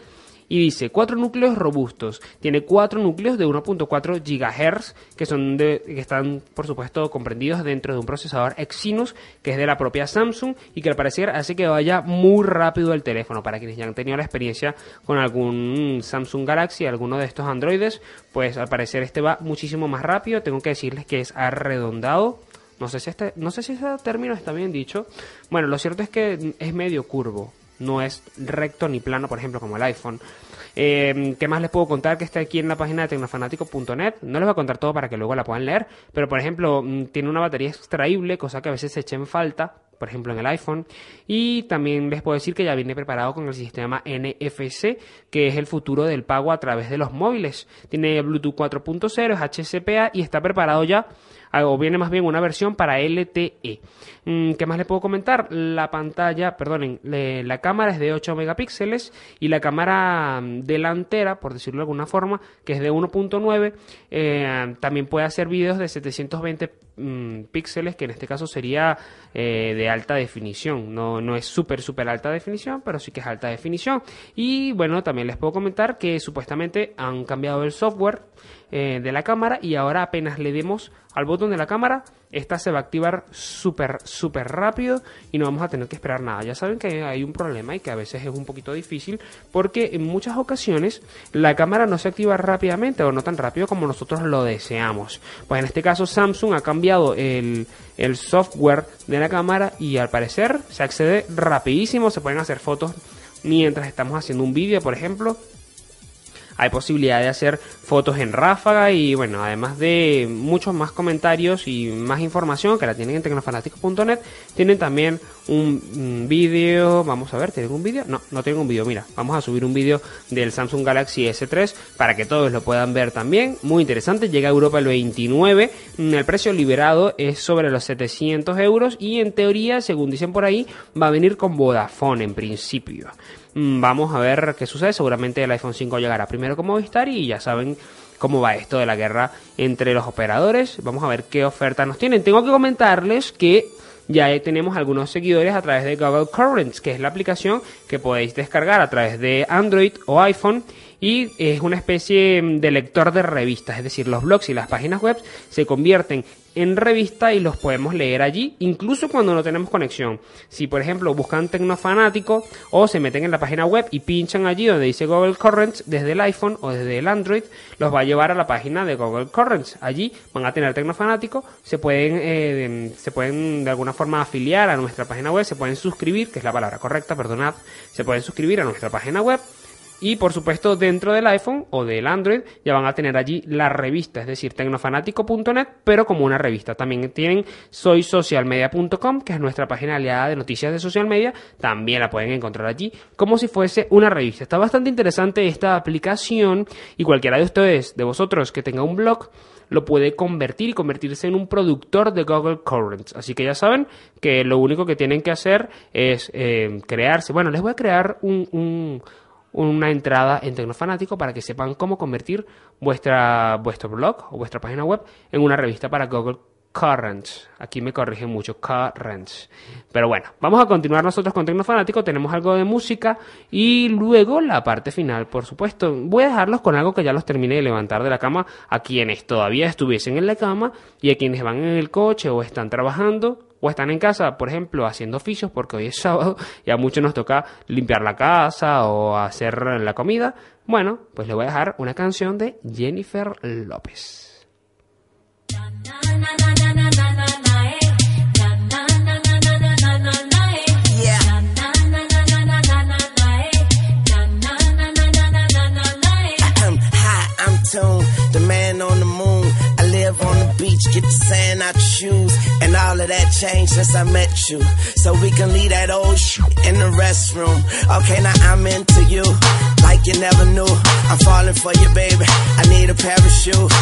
B: y dice cuatro núcleos robustos. Tiene cuatro núcleos de 1.4 GHz que son de, que están por supuesto comprendidos dentro de un procesador Exynos que es de la propia Samsung y que al parecer hace que vaya muy rápido el teléfono. Para quienes ya han tenido la experiencia con algún Samsung Galaxy, alguno de estos Androides, pues al parecer este va muchísimo más rápido. Tengo que decirles que es arredondado. No sé si este, no sé si ese término está bien dicho. Bueno, lo cierto es que es medio curvo no es recto ni plano, por ejemplo, como el iPhone. Eh, ¿Qué más les puedo contar que está aquí en la página de tecnofanático.net? No les voy a contar todo para que luego la puedan leer, pero por ejemplo, mm, tiene una batería extraíble, cosa que a veces se echa en falta, por ejemplo en el iPhone. Y también les puedo decir que ya viene preparado con el sistema NFC, que es el futuro del pago a través de los móviles. Tiene Bluetooth 4.0, es HCPA y está preparado ya ah, o viene más bien una versión para LTE. Mm, ¿Qué más le puedo comentar? La pantalla, perdonen, la cámara es de 8 megapíxeles y la cámara mm, delantera, por decirlo de alguna forma, que es de 1.9, eh, también puede hacer vídeos de 720 mm, píxeles, que en este caso sería eh, de alta definición. No, no es súper, súper alta definición, pero sí que es alta definición. Y bueno, también les puedo comentar que supuestamente han cambiado el software eh, de la cámara y ahora apenas le demos al botón de la cámara, esta se va a activar súper, súper rápido y no vamos a tener que esperar nada. Ya saben que hay un problema y que a veces es un poquito difícil porque en muchas ocasiones la cámara no se activa rápidamente o no tan rápido como nosotros lo deseamos. Pues en este caso Samsung ha cambiado el, el software de la cámara y al parecer se accede rapidísimo, se pueden hacer fotos mientras estamos haciendo un vídeo, por ejemplo, hay posibilidad de hacer fotos en ráfaga y bueno, además de muchos más comentarios y más información que la tienen en tecnofanáticos.net, tienen también un mm, vídeo, vamos a ver, ¿tienen un vídeo? No, no tienen un vídeo, mira, vamos a subir un vídeo del Samsung Galaxy S3 para que todos lo puedan ver también, muy interesante, llega a Europa el 29, mm, el precio liberado es sobre los 700 euros y en teoría, según dicen por ahí, va a venir con Vodafone en principio. Mm, Vamos a ver qué sucede. Seguramente el iPhone 5 llegará primero con Movistar y ya saben cómo va esto de la guerra entre los operadores. Vamos a ver qué oferta nos tienen. Tengo que comentarles que ya tenemos algunos seguidores a través de Google Currents, que es la aplicación que podéis descargar a través de Android o iPhone y es una especie de lector de revistas, es decir, los blogs y las páginas web se convierten en revista y los podemos leer allí, incluso cuando no tenemos conexión. Si por ejemplo buscan Tecnofanático o se meten en la página web y pinchan allí donde dice Google Currents desde el iPhone o desde el Android, los va a llevar a la página de Google Currents. Allí van a tener Tecnofanático, se pueden, eh, se pueden de alguna forma afiliar a nuestra página web, se pueden suscribir, que es la palabra correcta, perdonad, se pueden suscribir a nuestra página web y por supuesto, dentro del iPhone o del Android ya van a tener allí la revista, es decir, tecnofanático.net, pero como una revista. También tienen soysocialmedia.com, que es nuestra página aliada de noticias de social media. También la pueden encontrar allí como si fuese una revista. Está bastante interesante esta aplicación y cualquiera de ustedes, de vosotros que tenga un blog, lo puede convertir y convertirse en un productor de Google Currents. Así que ya saben que lo único que tienen que hacer es eh, crearse. Bueno, les voy a crear un, un- una entrada en Tecnofanático para que sepan cómo convertir vuestra, vuestro blog o vuestra página web en una revista para Google Currents. Aquí me corrigen mucho, Currents. Pero bueno, vamos a continuar nosotros con Tecnofanático. Tenemos algo de música y luego la parte final, por supuesto. Voy a dejarlos con algo que ya los terminé de levantar de la cama a quienes todavía estuviesen en la cama y a quienes van en el coche o están trabajando o están en casa, por ejemplo, haciendo oficios porque hoy es sábado y a muchos nos toca limpiar la casa o hacer la comida. Bueno, pues les voy a dejar una canción de Jennifer López.
I: The man on the moon. I live on the beach, shoes. All of that changed since I met you. So we can leave that old shit in the restroom. Okay, now I'm into you, like you never knew. I'm falling for you, baby. I need a parachute.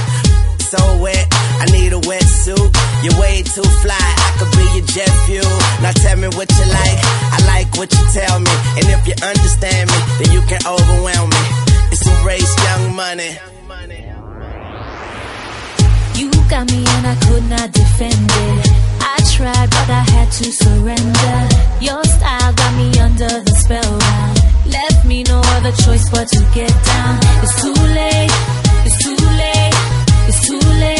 I: So wet, I need a wetsuit. You're way too fly, I could be your jet fuel. Now tell me what you like, I like what you tell me. And if you understand me, then you can overwhelm me. It's a race, young money.
K: You got me and I could not defend it. Tried, but I had to surrender. Your style got me under the spellbound. Left me no other choice but to get down. It's too late. It's too late. It's too late.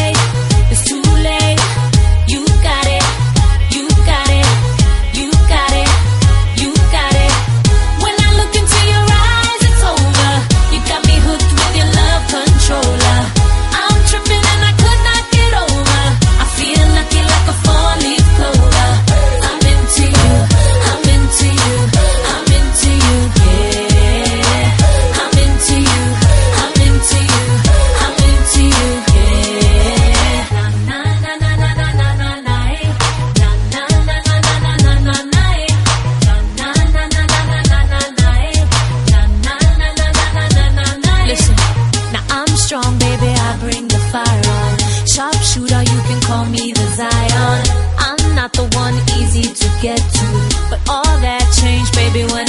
K: Strong, baby. I bring the fire on. Sharpshooter, you can call me the Zion. I'm not the one easy to get to, but all that changed, baby, when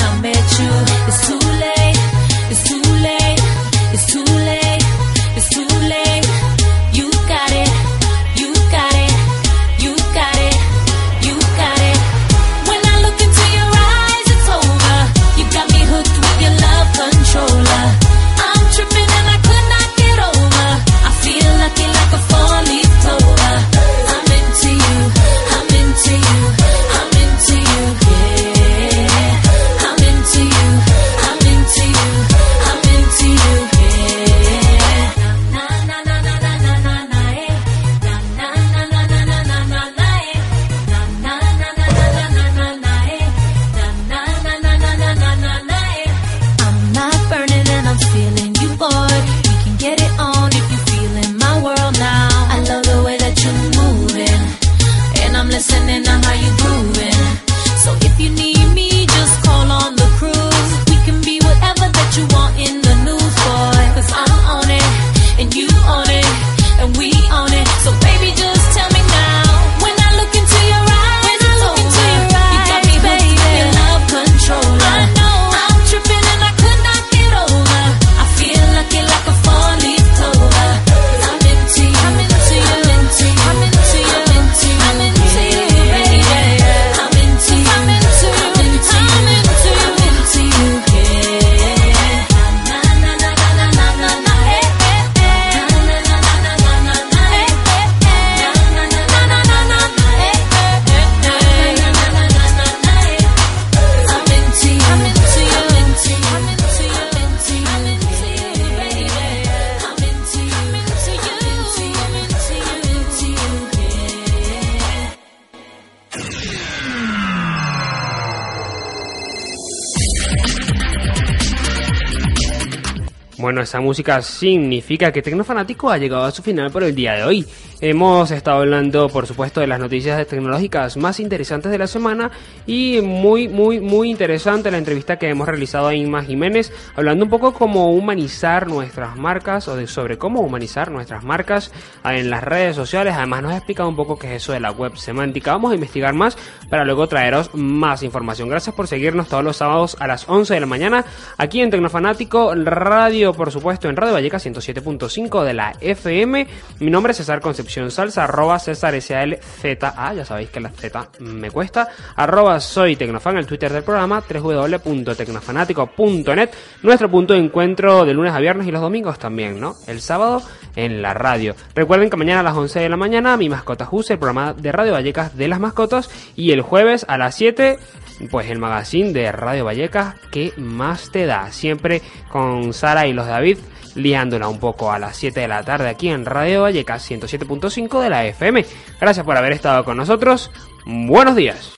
B: esa música significa que Tecnofanático ha llegado a su final por el día de hoy. Hemos estado hablando, por supuesto, de las noticias tecnológicas más interesantes de la semana y muy, muy, muy interesante la entrevista que hemos realizado a Inma Jiménez, hablando un poco cómo humanizar nuestras marcas o de sobre cómo humanizar nuestras marcas en las redes sociales. Además, nos ha explicado un poco qué es eso de la web semántica. Vamos a investigar más para luego traeros más información. Gracias por seguirnos todos los sábados a las 11 de la mañana aquí en Tecnofanático Radio, por supuesto, en Radio Valleca 107.5 de la FM. Mi nombre es César Concepción Salsa, arroba César SALZA, ya sabéis que la Z me cuesta, arroba soy Tecnofan, el Twitter del programa, www.tecnofanático.net, nuestro punto de encuentro de lunes a viernes y los domingos también, ¿no? El sábado en la radio. Recuerden que mañana a las 11 de la mañana, mi mascota Juse, el programa de Radio Vallecas de las mascotas, y el jueves a las 7 pues el magazine de Radio Vallecas que más te da. Siempre con Sara y los David liándola un poco a las 7 de la tarde aquí en Radio Vallecas 107.5 de la FM. Gracias por haber estado con nosotros. Buenos días.